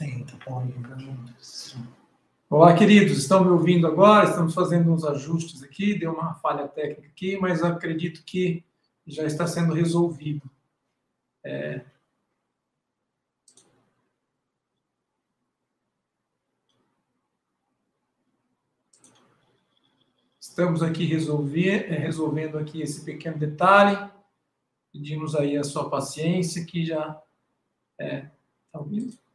Tenta. Olá, queridos, estão me ouvindo agora? Estamos fazendo uns ajustes aqui, deu uma falha técnica aqui, mas acredito que já está sendo resolvido. É... Estamos aqui resolver, é, resolvendo aqui esse pequeno detalhe. Pedimos aí a sua paciência, que já é, tá ouvindo?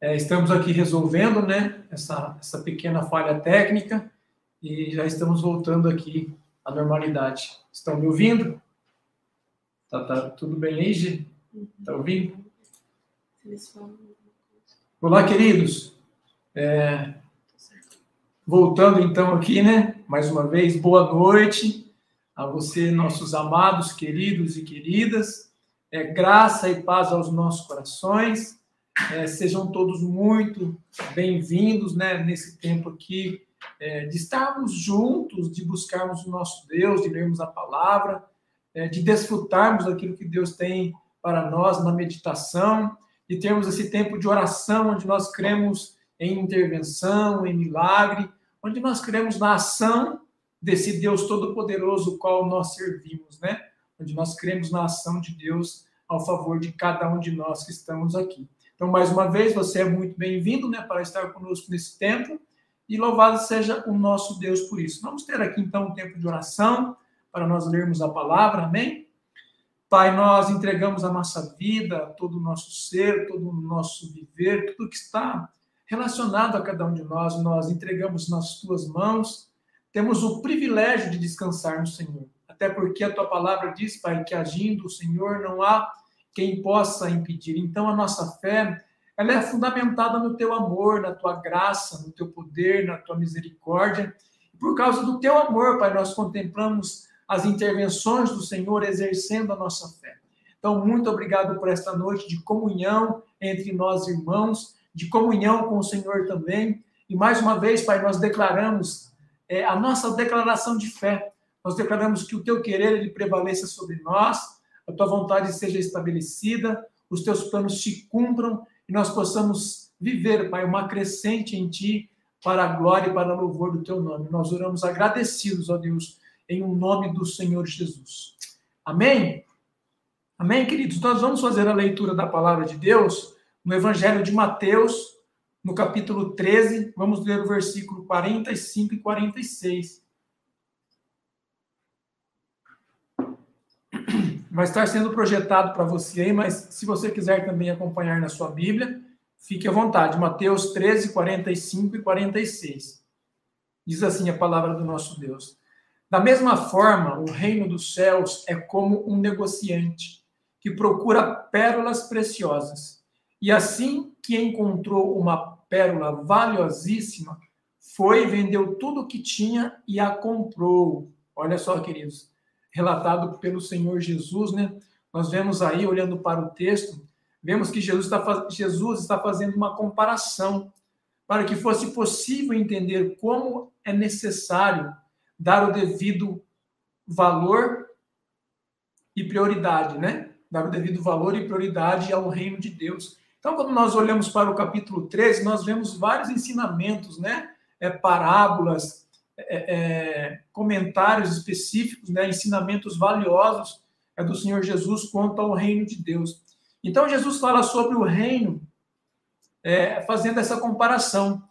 É, estamos aqui resolvendo, né, essa, essa pequena falha técnica e já estamos voltando aqui à normalidade. Estão me ouvindo? Tá, tá tudo bem aí, Gi? Tá ouvindo? Olá, queridos. É, voltando então aqui, né, mais uma vez, boa noite a você, nossos amados, queridos e queridas. É, graça e paz aos nossos corações. É, sejam todos muito bem-vindos né, nesse tempo aqui é, de estarmos juntos, de buscarmos o nosso Deus, de lermos a palavra, é, de desfrutarmos daquilo que Deus tem para nós na meditação, de termos esse tempo de oração onde nós cremos em intervenção, em milagre, onde nós cremos na ação desse Deus Todo-Poderoso, qual nós servimos, né? Onde nós cremos na ação de Deus ao favor de cada um de nós que estamos aqui. Então, mais uma vez, você é muito bem-vindo né, para estar conosco nesse tempo e louvado seja o nosso Deus por isso. Vamos ter aqui então um tempo de oração para nós lermos a palavra, amém? Pai, nós entregamos a nossa vida, todo o nosso ser, todo o nosso viver, tudo que está relacionado a cada um de nós, nós entregamos nas tuas mãos. Temos o privilégio de descansar no Senhor, até porque a tua palavra diz, Pai, que agindo o Senhor não há quem possa impedir. Então, a nossa fé, ela é fundamentada no teu amor, na tua graça, no teu poder, na tua misericórdia. E por causa do teu amor, Pai, nós contemplamos as intervenções do Senhor exercendo a nossa fé. Então, muito obrigado por esta noite de comunhão entre nós irmãos, de comunhão com o Senhor também. E mais uma vez, Pai, nós declaramos é, a nossa declaração de fé. Nós declaramos que o teu querer ele prevaleça sobre nós a tua vontade seja estabelecida, os teus planos se cumpram e nós possamos viver, Pai, uma crescente em ti para a glória e para o louvor do teu nome. Nós oramos agradecidos, ó Deus, em um nome do Senhor Jesus. Amém? Amém, queridos? Nós vamos fazer a leitura da palavra de Deus no Evangelho de Mateus, no capítulo 13, vamos ler o versículo 45 e 46. Vai estar sendo projetado para você aí, mas se você quiser também acompanhar na sua Bíblia, fique à vontade. Mateus 13, 45 e 46. Diz assim a palavra do nosso Deus. Da mesma forma, o reino dos céus é como um negociante que procura pérolas preciosas. E assim que encontrou uma pérola valiosíssima, foi, vendeu tudo o que tinha e a comprou. Olha só, queridos relatado pelo Senhor Jesus, né? Nós vemos aí, olhando para o texto, vemos que Jesus está, Jesus está fazendo uma comparação para que fosse possível entender como é necessário dar o devido valor e prioridade, né? Dar o devido valor e prioridade ao reino de Deus. Então, quando nós olhamos para o capítulo 13, nós vemos vários ensinamentos, né? É, parábolas, é, é, comentários específicos, né, ensinamentos valiosos é, do Senhor Jesus quanto ao reino de Deus. Então, Jesus fala sobre o reino, é, fazendo essa comparação.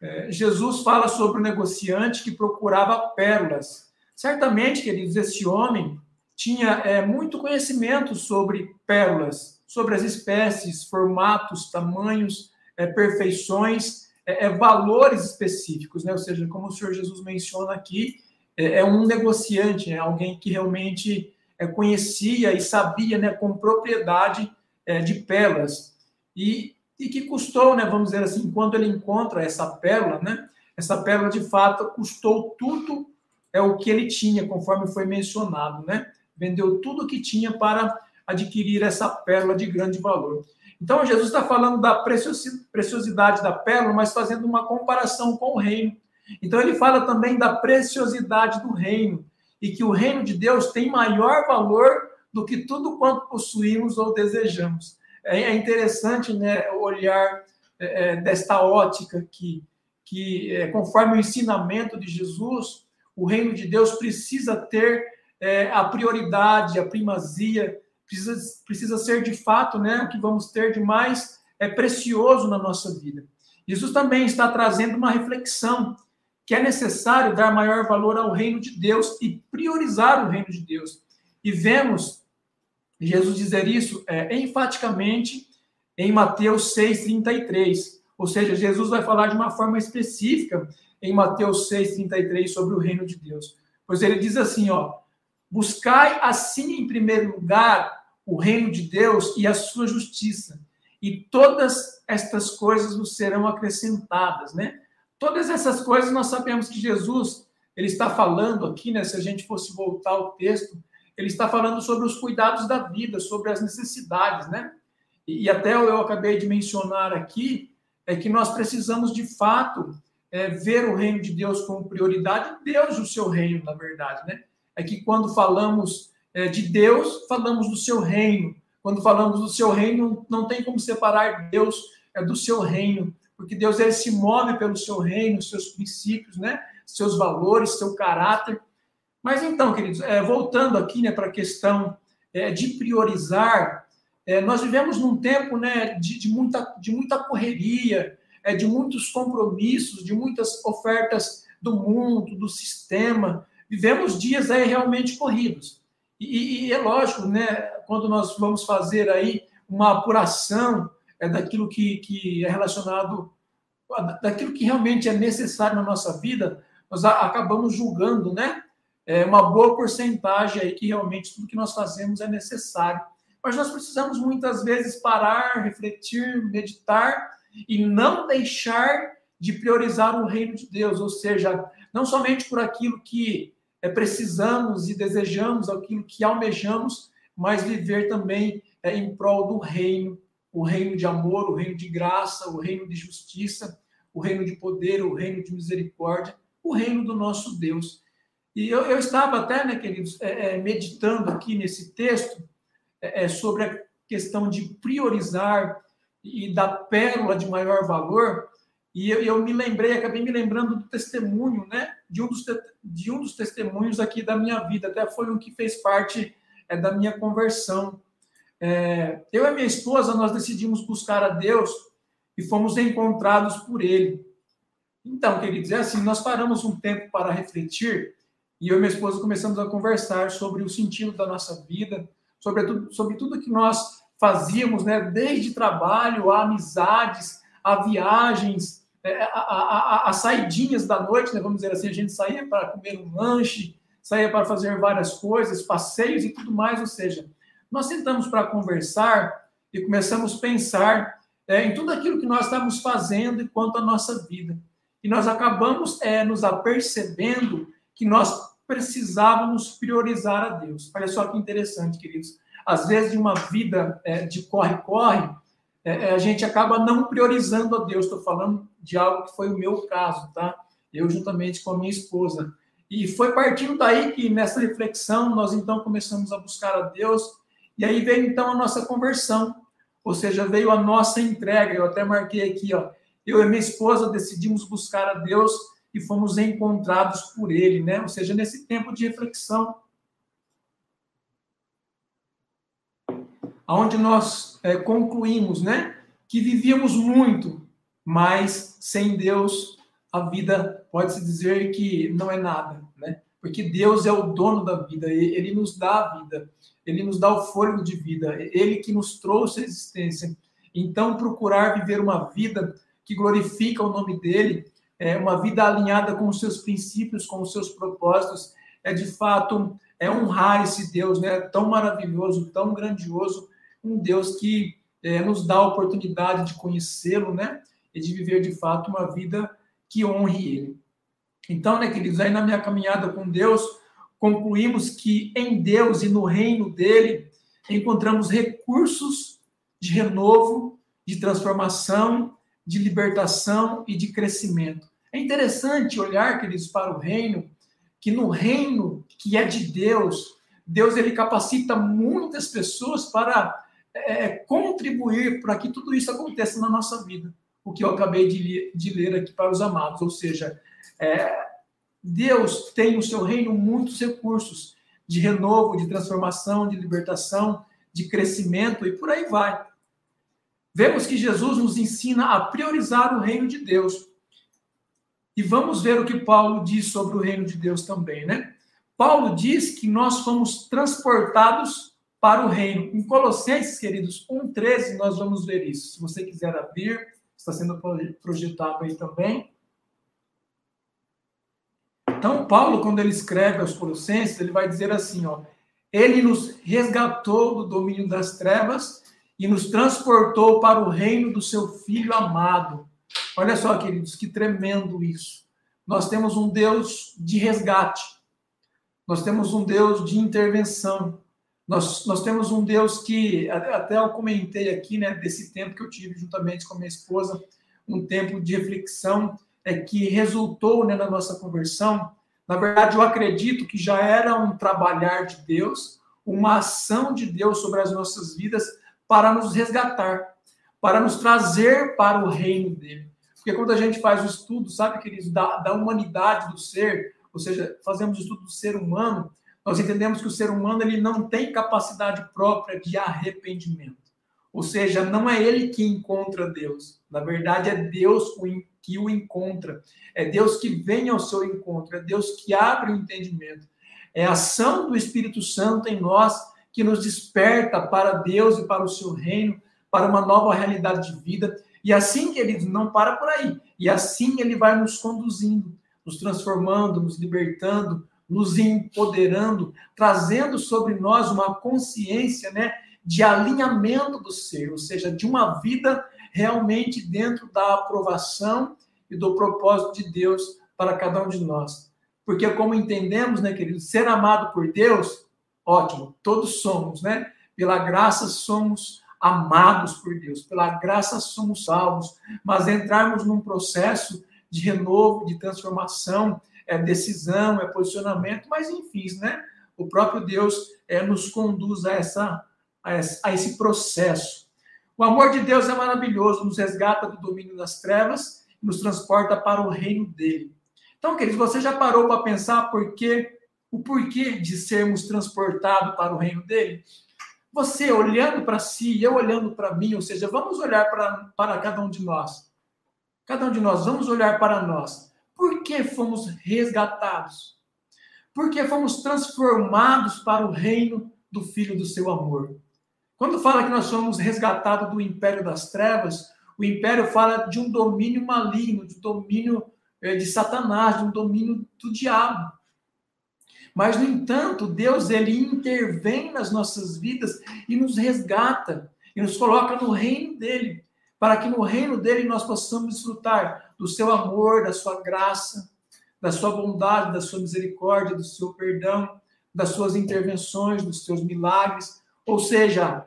É, Jesus fala sobre o negociante que procurava pérolas. Certamente, queridos, esse homem tinha é, muito conhecimento sobre pérolas, sobre as espécies, formatos, tamanhos, perfeições é, é, valores específicos, né? Ou seja, como o Senhor Jesus menciona aqui, é, é um negociante, é alguém que realmente é, conhecia e sabia, né, com propriedade é, de pérolas e, e que custou, né, vamos dizer assim, quando ele encontra essa pérola, né? Essa pérola de fato custou tudo é o que ele tinha, conforme foi mencionado, né? Vendeu tudo o que tinha para adquirir essa pérola de grande valor. Então, Jesus está falando da preciosidade da pérola, mas fazendo uma comparação com o reino. Então, ele fala também da preciosidade do reino e que o reino de Deus tem maior valor do que tudo quanto possuímos ou desejamos. é, é interessante né, olhar é, é, desta ótica que, que é, conforme o ensinamento de Jesus, o reino de Deus precisa ter é, a prioridade, a primazia, precisa, precisa ser de fato né, o que vamos ter de mais é, precioso na nossa vida. Jesus também está trazendo uma reflexão que é necessário dar maior valor ao reino de Deus e priorizar o reino de Deus. E vemos Jesus dizer isso é, enfaticamente em Mateus 6,33. Ou seja, Jesus vai falar de uma forma específica em Mateus 6,33 sobre o reino de Deus. Pois ele diz assim, ó, buscai assim em primeiro lugar o reino de Deus e a sua justiça, e todas estas coisas nos serão acrescentadas, né? Todas essas coisas nós sabemos que Jesus, ele está falando aqui, né, se a gente fosse voltar ao texto, ele está falando sobre os cuidados da vida, sobre as necessidades, né? E, até eu acabei de mencionar aqui, é que nós precisamos de fato é, ver o reino de Deus como prioridade, Deus o seu reino, na verdade, né? É que quando falamos de Deus, falamos do seu reino. Quando falamos do seu reino, não tem como separar Deus é, do seu reino porque Deus ele se move pelo seu reino, seus princípios, né? seus valores, seu caráter. Mas então, queridos, é, voltando aqui né, para a questão é, de priorizar, é, nós vivemos num tempo né, de, de, muita, de muita correria, é, de muitos compromissos, de muitas ofertas do mundo, do sistema. Vivemos dias aí realmente corridos. E, e é lógico, né, quando nós vamos fazer aí uma apuração é daquilo que, que é relacionado, daquilo que realmente é necessário na nossa vida, nós acabamos julgando, né? É uma boa porcentagem aí que realmente tudo que nós fazemos é necessário. Mas nós precisamos muitas vezes parar, refletir, meditar e não deixar de priorizar o reino de Deus, ou seja, não somente por aquilo que é, precisamos e desejamos, aquilo que almejamos, mas viver também é, em prol do reino o reino de amor, o reino de graça, o reino de justiça, o reino de poder, o reino de misericórdia, o reino do nosso Deus. E eu, eu estava até, né, queridos, é, é, meditando aqui nesse texto é, é, sobre a questão de priorizar e da pérola de maior valor, e eu, eu, me lembrei, acabei me lembrando do testemunho, né, de um dos, de um dos testemunhos aqui da minha vida, até foi um que fez parte é, da minha conversão. É, eu e minha esposa, nós decidimos buscar a Deus e fomos encontrados por Ele. Então, queridos, é assim, nós paramos um tempo para refletir e eu e minha esposa começamos a conversar sobre o sentido da nossa vida, sobre tudo, sobre tudo que nós fazíamos, né, desde trabalho, a amizades, a viagens, é, a, a, a, a, saidinhas da noite, né, vamos dizer assim, a gente saía para comer um lanche, saía para fazer várias coisas, passeios e tudo mais, ou seja, nós sentamos para conversar e começamos a pensar é, em tudo aquilo que nós estamos fazendo enquanto a nossa vida. E nós acabamos é, nos apercebendo que nós precisávamos priorizar a Deus. Olha só que interessante, queridos. Às vezes, de uma vida é, de corre-corre, é, é, a gente acaba não priorizando a Deus. Estou falando de algo que foi o meu caso, tá? Eu, juntamente com a minha esposa. E foi partindo daí que, nessa reflexão, nós então começamos a buscar a Deus e aí veio então a nossa conversão, ou seja, veio a nossa entrega. Eu até marquei aqui, ó. Eu e minha esposa decidimos buscar a Deus e fomos encontrados por Ele, né? Ou seja, nesse tempo de reflexão, onde nós é, concluímos, né, que vivíamos muito, mas sem Deus a vida pode se dizer que não é nada, né? Porque Deus é o dono da vida, Ele nos dá a vida ele nos dá o fôlego de vida, ele que nos trouxe a existência. Então, procurar viver uma vida que glorifica o nome dele, é uma vida alinhada com os seus princípios, com os seus propósitos, é de fato é honrar esse Deus, né? Tão maravilhoso, tão grandioso, um Deus que é, nos dá a oportunidade de conhecê-lo, né? E de viver de fato uma vida que honre ele. Então, né, queridos, aí na minha caminhada com Deus, concluímos que em Deus e no reino dele encontramos recursos de renovo, de transformação, de libertação e de crescimento. É interessante olhar, queridos, para o reino, que no reino que é de Deus, Deus ele capacita muitas pessoas para é, contribuir para que tudo isso aconteça na nossa vida. O que eu acabei de, de ler aqui para os amados. Ou seja, é, Deus tem no seu reino muitos recursos de renovo, de transformação, de libertação, de crescimento e por aí vai. Vemos que Jesus nos ensina a priorizar o reino de Deus. E vamos ver o que Paulo diz sobre o reino de Deus também, né? Paulo diz que nós fomos transportados para o reino. Em Colossenses, queridos, 1,13, nós vamos ver isso. Se você quiser abrir, está sendo projetado aí também. Então, Paulo, quando ele escreve aos Colossenses, ele vai dizer assim: ó, ele nos resgatou do domínio das trevas e nos transportou para o reino do seu Filho amado. Olha só, queridos, que tremendo isso. Nós temos um Deus de resgate, nós temos um Deus de intervenção, nós, nós temos um Deus que, até eu comentei aqui, né, desse tempo que eu tive juntamente com a minha esposa, um tempo de reflexão é, que resultou né, na nossa conversão. Na verdade, eu acredito que já era um trabalhar de Deus, uma ação de Deus sobre as nossas vidas para nos resgatar, para nos trazer para o reino dele. Porque quando a gente faz o estudo, sabe, queridos, da, da humanidade do ser, ou seja, fazemos o estudo do ser humano, nós entendemos que o ser humano ele não tem capacidade própria de arrependimento. Ou seja, não é ele que encontra Deus. Na verdade, é Deus que o encontra. É Deus que vem ao seu encontro. É Deus que abre o entendimento. É a ação do Espírito Santo em nós que nos desperta para Deus e para o seu reino, para uma nova realidade de vida. E assim, queridos, não para por aí. E assim ele vai nos conduzindo, nos transformando, nos libertando, nos empoderando, trazendo sobre nós uma consciência, né, de alinhamento do ser, ou seja, de uma vida realmente dentro da aprovação e do propósito de Deus para cada um de nós. Porque como entendemos, né, querido, ser amado por Deus, ótimo, todos somos, né? Pela graça somos amados por Deus, pela graça somos salvos, mas entrarmos num processo de renovo, de transformação, é decisão, é posicionamento, mas enfim, né? O próprio Deus é, nos conduz a essa a esse processo. O amor de Deus é maravilhoso, nos resgata do domínio das trevas nos transporta para o reino dele. Então, queridos, você já parou para pensar por quê, o porquê de sermos transportados para o reino dele? Você olhando para si, eu olhando para mim, ou seja, vamos olhar para cada um de nós. Cada um de nós, vamos olhar para nós. Por que fomos resgatados? Por que fomos transformados para o reino do Filho do seu amor? Quando fala que nós somos resgatados do império das trevas, o império fala de um domínio maligno, de domínio eh, de Satanás, de um domínio do diabo. Mas, no entanto, Deus ele intervém nas nossas vidas e nos resgata e nos coloca no reino dele, para que no reino dele nós possamos desfrutar do seu amor, da sua graça, da sua bondade, da sua misericórdia, do seu perdão, das suas intervenções, dos seus milagres, ou seja,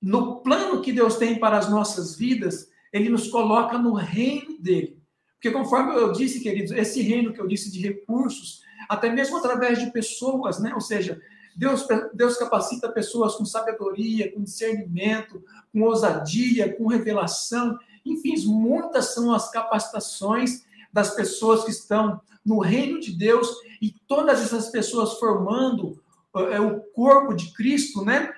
no plano que Deus tem para as nossas vidas, ele nos coloca no reino dele. Porque conforme eu disse, queridos, esse reino que eu disse de recursos, até mesmo através de pessoas, né? Ou seja, Deus, Deus capacita pessoas com sabedoria, com discernimento, com ousadia, com revelação. Enfim, muitas são as capacitações das pessoas que estão no reino de Deus e todas essas pessoas formando é, o corpo de Cristo, né?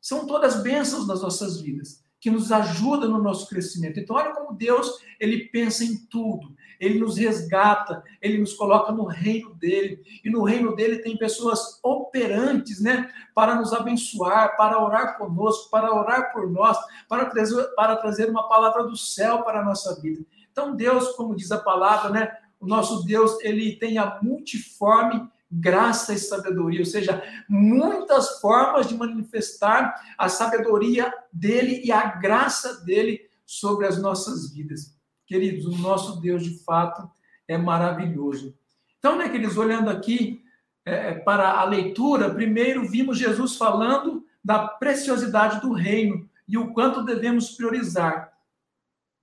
São todas bênçãos nas nossas vidas, que nos ajudam no nosso crescimento. Então, olha como Deus, ele pensa em tudo. Ele nos resgata, ele nos coloca no reino dele. E no reino dele tem pessoas operantes, né? Para nos abençoar, para orar conosco, para orar por nós, para trazer, para trazer uma palavra do céu para a nossa vida. Então, Deus, como diz a palavra, né? O nosso Deus, ele tem a multiforme graça e sabedoria, ou seja, muitas formas de manifestar a sabedoria dele e a graça dele sobre as nossas vidas. Queridos, o nosso Deus de fato é maravilhoso. Então, né, queridos, olhando aqui é, para a leitura, primeiro vimos Jesus falando da preciosidade do reino e o quanto devemos priorizar.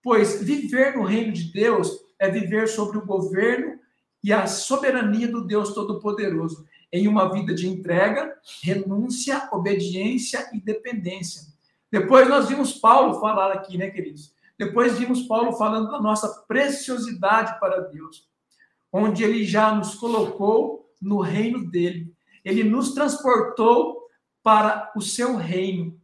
Pois viver no reino de Deus é viver sobre o governo e a soberania do Deus Todo-Poderoso em uma vida de entrega, renúncia, obediência e dependência. Depois nós vimos Paulo falar aqui, né, queridos? Depois vimos Paulo falando da nossa preciosidade para Deus, onde ele já nos colocou no reino dele. Ele nos transportou para o seu reino.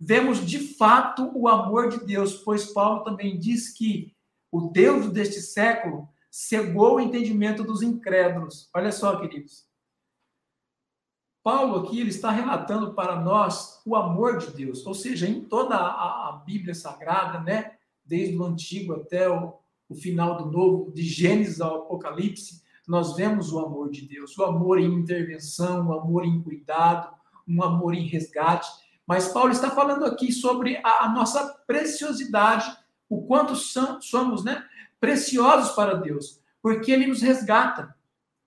Vemos de fato o amor de Deus, pois Paulo também diz que o Deus deste século cegou o entendimento dos incrédulos. Olha só, queridos. Paulo aqui ele está relatando para nós o amor de Deus, ou seja, em toda a, a Bíblia Sagrada, né, desde o Antigo até o, o final do Novo, de Gênesis ao Apocalipse, nós vemos o amor de Deus, o amor em intervenção, o amor em cuidado, um amor em resgate. Mas Paulo está falando aqui sobre a, a nossa preciosidade, o quanto somos né, preciosos para Deus, porque Ele nos resgata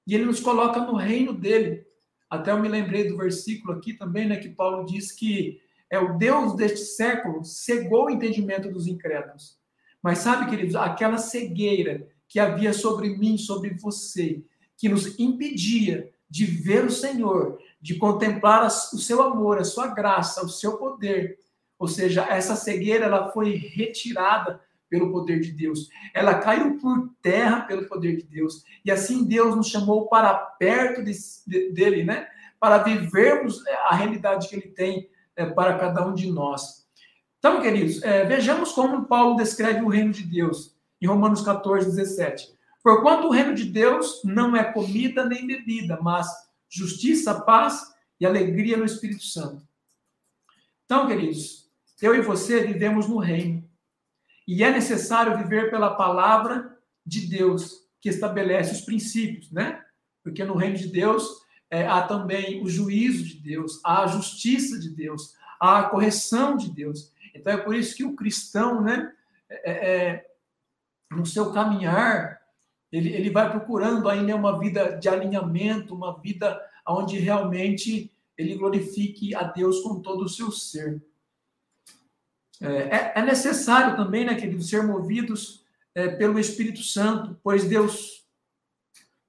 e Ele nos coloca no reino dele. Até eu me lembrei do versículo aqui também, né, que Paulo diz que é o Deus deste século cegou o entendimento dos incrédulos. Mas sabe, queridos, aquela cegueira que havia sobre mim, sobre você, que nos impedia de ver o Senhor, de contemplar o seu amor, a sua graça, o seu poder. Ou seja, essa cegueira ela foi retirada pelo poder de Deus. Ela caiu por terra pelo poder de Deus. E assim Deus nos chamou para perto de, de, dele, né? Para vivermos a realidade que ele tem é, para cada um de nós. Então, queridos, é, vejamos como Paulo descreve o reino de Deus em Romanos 14, 17. Porquanto o reino de Deus não é comida nem bebida, mas justiça, paz e alegria no Espírito Santo. Então, queridos, eu e você vivemos no reino. E é necessário viver pela palavra de Deus, que estabelece os princípios, né? Porque no reino de Deus é, há também o juízo de Deus, há a justiça de Deus, há a correção de Deus. Então é por isso que o cristão, né, é, é, é no seu caminhar, ele, ele vai procurando ainda uma vida de alinhamento, uma vida onde realmente ele glorifique a Deus com todo o seu ser. É, é, é necessário também, né, queridos, ser movidos é, pelo Espírito Santo, pois Deus,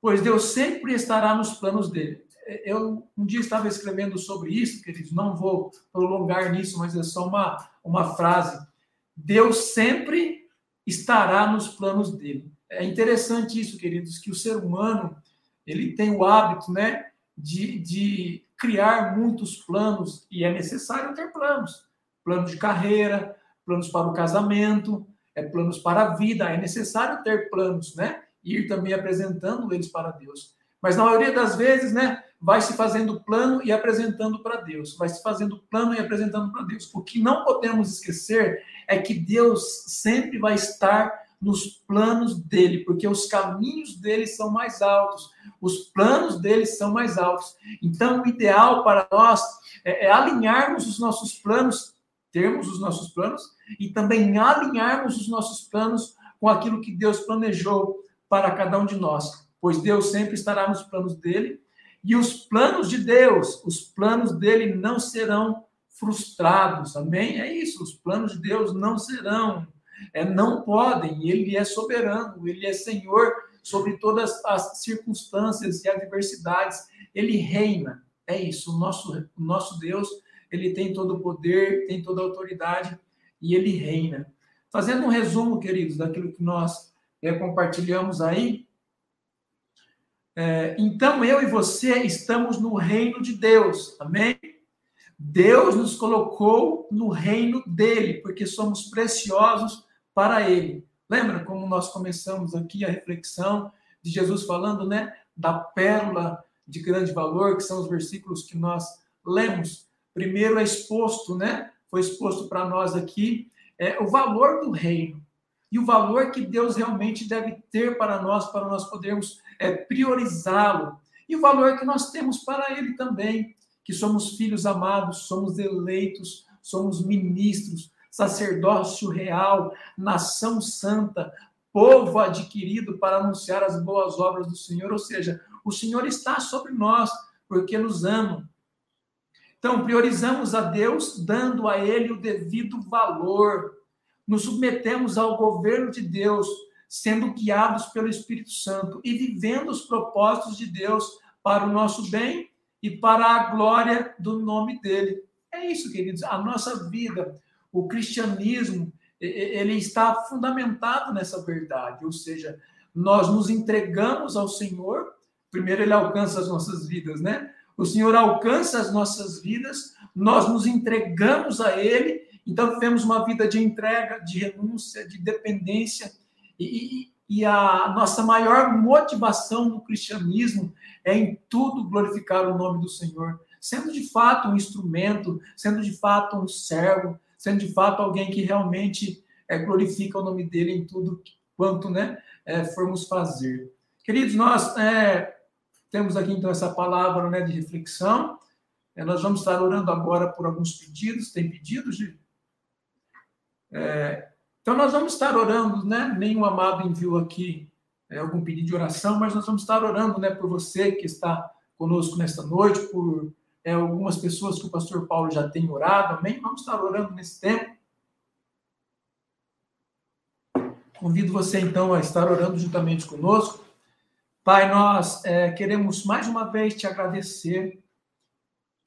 pois Deus sempre estará nos planos dele. Eu um dia estava escrevendo sobre isso, queridos, não vou prolongar nisso, mas é só uma, uma frase. Deus sempre estará nos planos dele. É interessante isso, queridos, que o ser humano ele tem o hábito, né, de, de criar muitos planos e é necessário ter planos planos de carreira, planos para o casamento, é, planos para a vida. É necessário ter planos, né? E ir também apresentando eles para Deus. Mas na maioria das vezes, né, vai se fazendo plano e apresentando para Deus. Vai se fazendo plano e apresentando para Deus. O que não podemos esquecer é que Deus sempre vai estar nos planos dele, porque os caminhos dele são mais altos, os planos dele são mais altos. Então, o ideal para nós é, é alinharmos os nossos planos termos os nossos planos e também alinharmos os nossos planos com aquilo que Deus planejou para cada um de nós, pois Deus sempre estará nos planos dele e os planos de Deus, os planos dele não serão frustrados. Amém? É isso, os planos de Deus não serão, é, não podem, ele é soberano, ele é Senhor sobre todas as circunstâncias e adversidades, ele reina. É isso, o nosso, o nosso Deus ele tem todo o poder, tem toda a autoridade e ele reina. Fazendo um resumo, queridos, daquilo que nós é, compartilhamos aí. É, então, eu e você estamos no reino de Deus, amém? Deus nos colocou no reino dele, porque somos preciosos para ele. Lembra como nós começamos aqui a reflexão de Jesus falando, né, da pérola de grande valor, que são os versículos que nós lemos primeiro é exposto, né? Foi exposto para nós aqui é, o valor do reino e o valor que Deus realmente deve ter para nós, para nós podermos é, priorizá-lo. E o valor que nós temos para Ele também, que somos filhos amados, somos eleitos, somos ministros, sacerdócio real, nação santa, povo adquirido para anunciar as boas obras do Senhor, ou seja, o Senhor está sobre nós porque nos ama, então, priorizamos a Deus, dando a Ele o devido valor. Nos submetemos ao governo de Deus, sendo guiados pelo Espírito Santo e vivendo os propósitos de Deus para o nosso bem e para a glória do nome dele. É isso, queridos. A nossa vida, o cristianismo, ele está fundamentado nessa verdade, ou seja, nós nos entregamos ao Senhor, primeiro ele alcança as nossas vidas, né? O Senhor alcança as nossas vidas, nós nos entregamos a Ele, então vivemos uma vida de entrega, de renúncia, de dependência, e, e, a nossa maior motivação no cristianismo é em tudo glorificar o nome do Senhor, sendo de fato um instrumento, sendo de fato um servo, sendo de fato alguém que realmente é, glorifica o nome dele em tudo quanto né, é, formos fazer. Queridos, nós é, temos aqui então essa palavra né, de reflexão. É, nós vamos estar orando agora por alguns pedidos. Tem pedidos de. É, então, nós vamos estar orando, né? Nenhum amado enviou aqui é, algum pedido de oração, mas nós vamos estar orando né, por você que está conosco nesta noite, por é, algumas pessoas que o pastor Paulo já tem orado, amém? Vamos estar orando nesse tempo. Convido você, então, a estar orando juntamente conosco. Pai, nós é, queremos mais uma vez te agradecer.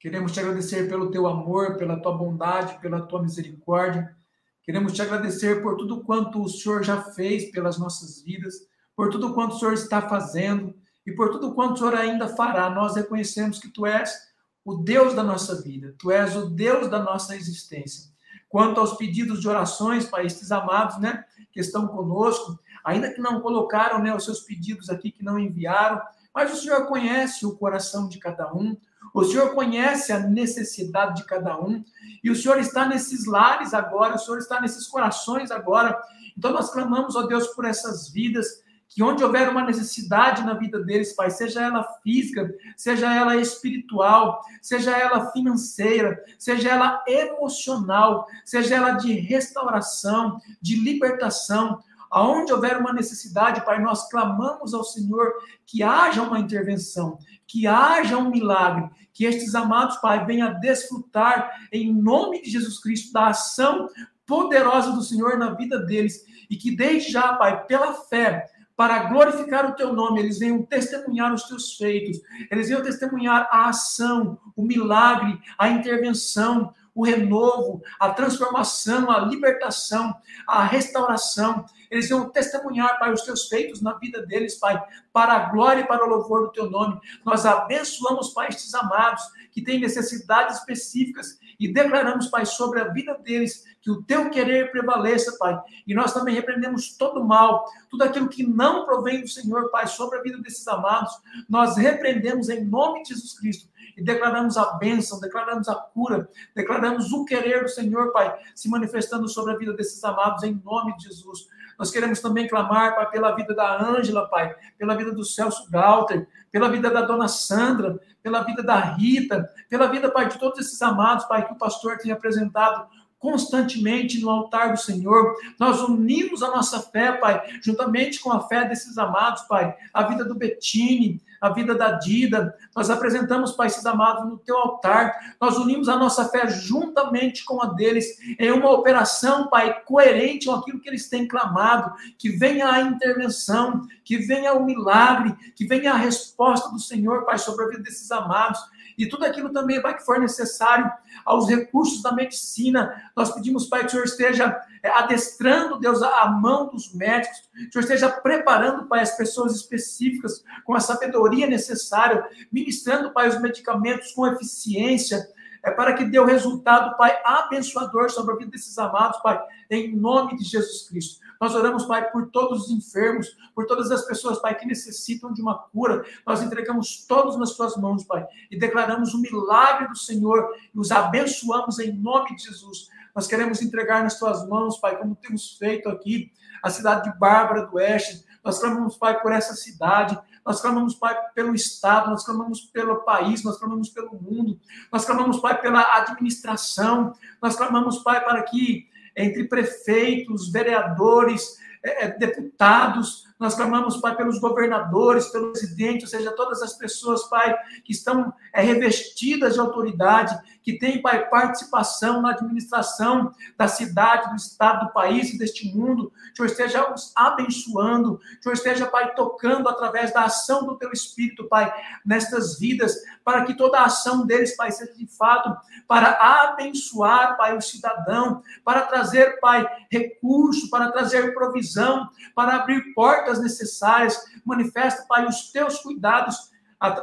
Queremos te agradecer pelo teu amor, pela tua bondade, pela tua misericórdia. Queremos te agradecer por tudo quanto o Senhor já fez pelas nossas vidas, por tudo quanto o Senhor está fazendo e por tudo quanto o Senhor ainda fará. Nós reconhecemos que tu és o Deus da nossa vida, tu és o Deus da nossa existência. Quanto aos pedidos de orações para estes amados, né, que estão conosco, ainda que não colocaram né, os seus pedidos aqui, que não enviaram, mas o Senhor conhece o coração de cada um, o Senhor conhece a necessidade de cada um, e o Senhor está nesses lares agora, o Senhor está nesses corações agora. Então nós clamamos, ó Deus, por essas vidas, que onde houver uma necessidade na vida deles, Pai, seja ela física, seja ela espiritual, seja ela financeira, seja ela emocional, seja ela de restauração, de libertação, Aonde houver uma necessidade, Pai, nós clamamos ao Senhor que haja uma intervenção, que haja um milagre, que estes amados, Pai, venham desfrutar em nome de Jesus Cristo da ação poderosa do Senhor na vida deles. E que desde já, Pai, pela fé, para glorificar o teu nome, eles venham testemunhar os teus feitos, eles venham testemunhar a ação, o milagre, a intervenção, o renovo, a transformação, a libertação, a restauração. Eles vão testemunhar, Pai, os teus feitos na vida deles, Pai, para a glória e para o louvor do teu nome. Nós abençoamos, Pai, estes amados que têm necessidades específicas e declaramos, Pai, sobre a vida deles que o teu querer prevaleça, Pai. E nós também repreendemos todo mal, tudo aquilo que não provém do Senhor, Pai, sobre a vida desses amados. Nós repreendemos em nome de Jesus Cristo e declaramos a bênção, declaramos a cura, declaramos o querer do Senhor, Pai, se manifestando sobre a vida desses amados em nome de Jesus. Nós queremos também clamar, Pai, pela vida da Ângela, Pai, pela vida do Celso Galter, pela vida da dona Sandra, pela vida da Rita, pela vida, Pai, de todos esses amados, Pai, que o pastor tem apresentado constantemente no altar do Senhor. Nós unimos a nossa fé, Pai, juntamente com a fé desses amados, Pai, a vida do Bettini, a vida da Dida. Nós apresentamos, Pai, esses amados no teu altar. Nós unimos a nossa fé juntamente com a deles em uma operação, Pai, coerente com aquilo que eles têm clamado, que venha a intervenção, que venha o milagre, que venha a resposta do Senhor, Pai, sobre a vida desses amados e tudo aquilo também, Pai, que for necessário aos recursos da medicina. Nós pedimos, Pai, que o Senhor esteja é, adestrando, Deus, a mão dos médicos, que o Senhor esteja preparando, Pai, as pessoas específicas com a sabedoria necessária, ministrando, Pai, os medicamentos com eficiência, é para que dê o resultado, Pai, abençoador sobre a vida desses amados, Pai, em nome de Jesus Cristo. Nós oramos, Pai, por todos os enfermos, por todas as pessoas, Pai, que necessitam de uma cura. Nós entregamos todos nas Suas mãos, Pai, e declaramos o milagre do Senhor e os abençoamos em nome de Jesus. Nós queremos entregar nas Tuas mãos, Pai, como temos feito aqui, a cidade de Bárbara do Oeste. Nós clamamos, Pai, por essa cidade. Nós clamamos, Pai, pelo Estado, nós clamamos pelo país, nós clamamos pelo mundo, nós clamamos, Pai, pela administração, nós clamamos, Pai, para que entre prefeitos, vereadores, é, é, deputados, Nós clamamos, Pai, pelos governadores, pelo presidente, ou seja, todas as pessoas, Pai, que estão é, revestidas de autoridade, que têm, Pai, participação na administração da cidade, do estado, do país e deste mundo. Senhor esteja os abençoando, Senhor esteja, Pai, tocando através da ação do Teu Espírito, Pai, nestas vidas, para que toda a ação deles, Pai, seja de fato para abençoar, Pai, o cidadão, para trazer, Pai, recurso, para trazer provisão, para abrir portas necessárias. Manifesta, Pai, os teus cuidados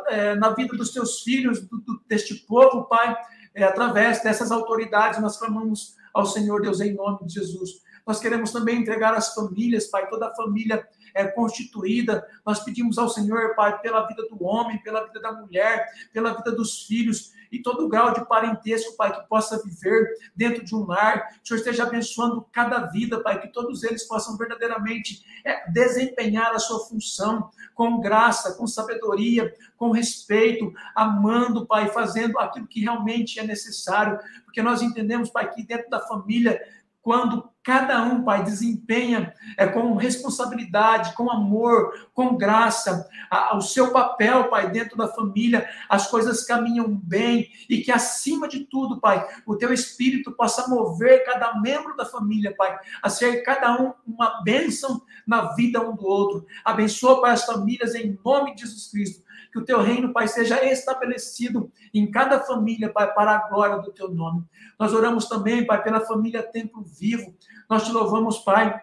é, na vida dos teus filhos, deste povo, Pai, é, através dessas autoridades, nós clamamos ao Senhor Deus em nome de Jesus. Nós queremos também entregar as famílias, Pai, toda a família é, constituída. Nós pedimos ao Senhor, Pai, pela vida do homem, pela vida da mulher, pela vida dos filhos e todo grau de parentesco, Pai, que possa viver dentro de um lar. O Senhor esteja abençoando cada vida, Pai, que todos eles possam verdadeiramente é, desempenhar a sua função com graça, com sabedoria, com respeito, amando, Pai, fazendo aquilo que realmente é necessário, porque nós entendemos, Pai, que dentro da família quando cada um, Pai, desempenha é, com responsabilidade, com amor, com graça, a, o seu papel, Pai, dentro da família, as coisas caminham bem e que, acima de tudo, Pai, o teu Espírito possa mover cada membro da família, Pai, a ser cada um uma bênção na vida um do outro. Abençoa, Pai, as famílias em nome de Jesus Cristo que o teu reino, Pai, seja estabelecido em cada família, Pai, para a glória do teu nome. Nós oramos também, Pai, pela família Templo Vivo. Nós te louvamos, Pai,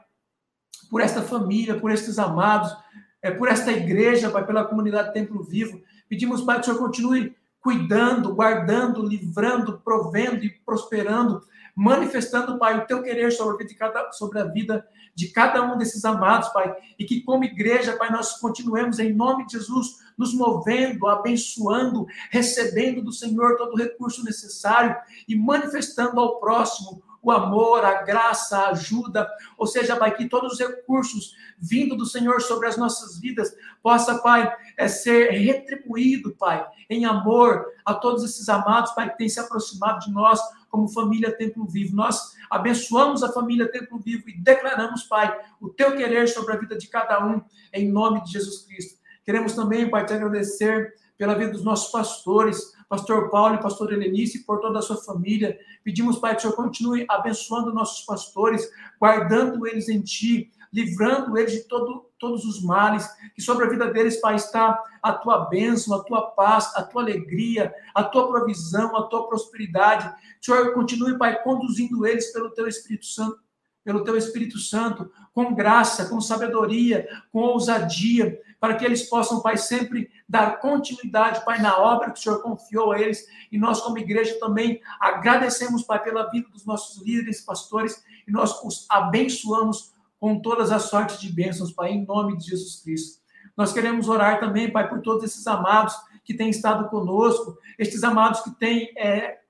por esta família, por estes amados, é, por esta igreja, Pai, pela comunidade Templo Vivo. Pedimos, Pai, que o Senhor continue cuidando, guardando, livrando, provendo e prosperando, manifestando, Pai, o teu querer sobre a cada, sobre a vida de cada um desses amados, Pai, e que como igreja, Pai, nós continuemos em nome de Jesus nos movendo, abençoando, recebendo do Senhor todo o recurso necessário e manifestando ao próximo o amor, a graça, a ajuda, ou seja, Pai, que todos os recursos vindo do Senhor sobre as nossas vidas possa, Pai, é, ser retribuído, Pai, em amor a todos esses amados, Pai, que têm se aproximado de nós como família Templo Vivo. Nós abençoamos a família Templo Vivo e declaramos, Pai, o teu querer sobre a vida de cada um, em nome de Jesus Cristo. Queremos também, Pai, te agradecer pela vida dos nossos pastores, pastor Paulo e pastor Helenice, por toda a sua família. Pedimos, Pai, que o Senhor continue abençoando nossos pastores, guardando eles em Ti, livrando eles de todo, todos os males, que sobre a vida deles, Pai, está a Tua bênção, a Tua paz, a Tua alegria, a Tua provisão, a Tua prosperidade. Que o Senhor continue, Pai, conduzindo eles pelo Teu Espírito Santo, pelo Teu Espírito Santo, com graça, com sabedoria, com ousadia, para que eles possam, Pai, sempre dar continuidade, Pai, na obra que o Senhor confiou a eles. E nós, como igreja, também agradecemos, Pai, pela vida dos nossos líderes, pastores, e nós os abençoamos com todas as sortes de bênçãos, Pai, em nome de Jesus Cristo. Nós queremos orar também, Pai, por todos esses amados que têm estado conosco, estes amados que têm é,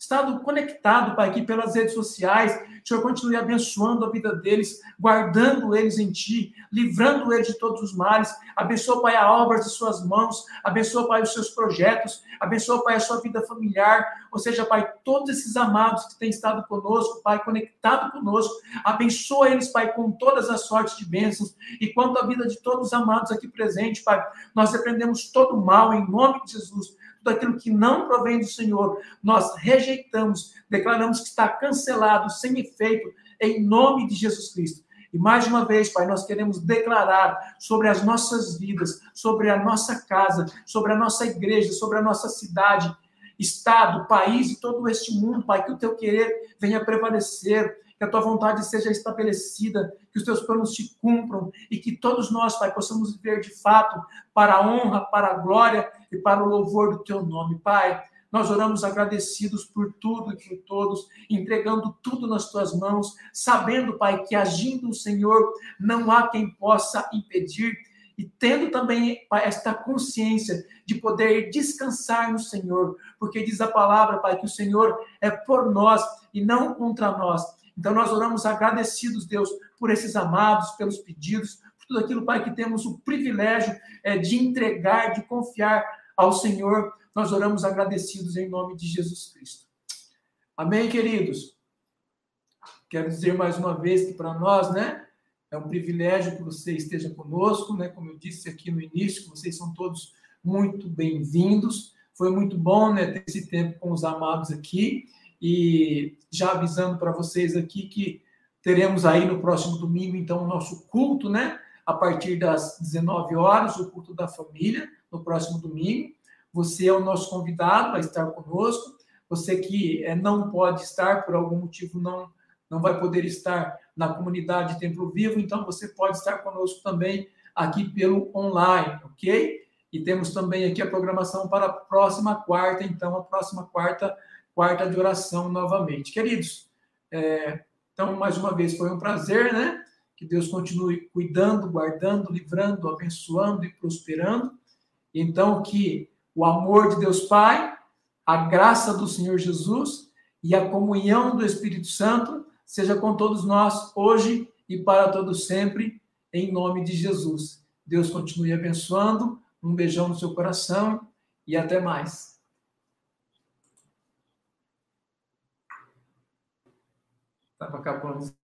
estado conectado, Pai, aqui pelas redes sociais. Senhor continue abençoando a vida deles, guardando eles em Ti, livrando eles de todos os males. Abençoa, Pai, a obra de Suas mãos. Abençoa, Pai, os seus projetos. Abençoa, Pai, a sua vida familiar. Ou seja, Pai, todos esses amados que têm estado conosco, Pai, conectado conosco. Abençoa eles, Pai, com todas as sortes de bênçãos. E quanto à vida de todos os amados aqui presentes, Pai, nós repreendemos todo o mal em nome de Jesus tudo aquilo que não provém do Senhor, nós rejeitamos, declaramos que está cancelado, sem efeito, em nome de Jesus Cristo. E mais uma vez, Pai, nós queremos declarar sobre as nossas vidas, sobre a nossa casa, sobre a nossa igreja, sobre a nossa cidade, estado, país e todo este mundo, Pai, que o teu querer venha prevalecer, que a tua vontade seja estabelecida, que os teus planos se cumpram e que todos nós, Pai, possamos viver de fato para a honra, para a glória e para o louvor do teu nome, Pai. Nós oramos agradecidos por tudo e por todos, entregando tudo nas tuas mãos, sabendo, Pai, que agindo o Senhor não há quem possa impedir e tendo também Pai, esta consciência de poder descansar no Senhor, porque diz a palavra, Pai, que o Senhor é por nós e não contra nós. Então nós oramos agradecidos, Deus, por esses amados, pelos pedidos, por tudo aquilo, Pai, que temos o privilégio é, de entregar, de confiar ao Senhor. Nós oramos agradecidos em nome de Jesus Cristo. Amém, queridos? Quero dizer mais uma vez que para nós, né, É um privilégio que você esteja conosco, né? Como eu disse aqui no início, vocês são todos muito bem-vindos. Foi muito bom, né, ter esse tempo com os amados aqui e já avisando para vocês aqui que teremos aí no próximo domingo então o nosso culto, né? A partir das 19 horas, o culto da família, no próximo domingo. Você é o nosso convidado a estar conosco. Você que é, não pode estar por algum motivo não não vai poder estar na comunidade Templo Vivo, então você pode estar conosco também aqui pelo online, ok? E temos também aqui a programação para a próxima quarta, então, a próxima quarta, quarta de oração novamente. Queridos, é, então, mais uma vez, foi um prazer, né? Que Deus continue cuidando, guardando, livrando, abençoando e prosperando. Então, que o amor de Deus Pai, a graça do Senhor Jesus e a comunhão do Espírito Santo seja com todos nós hoje e para todos sempre, em nome de Jesus. Deus continue abençoando. Um beijão no seu coração e até mais. Estava acabando.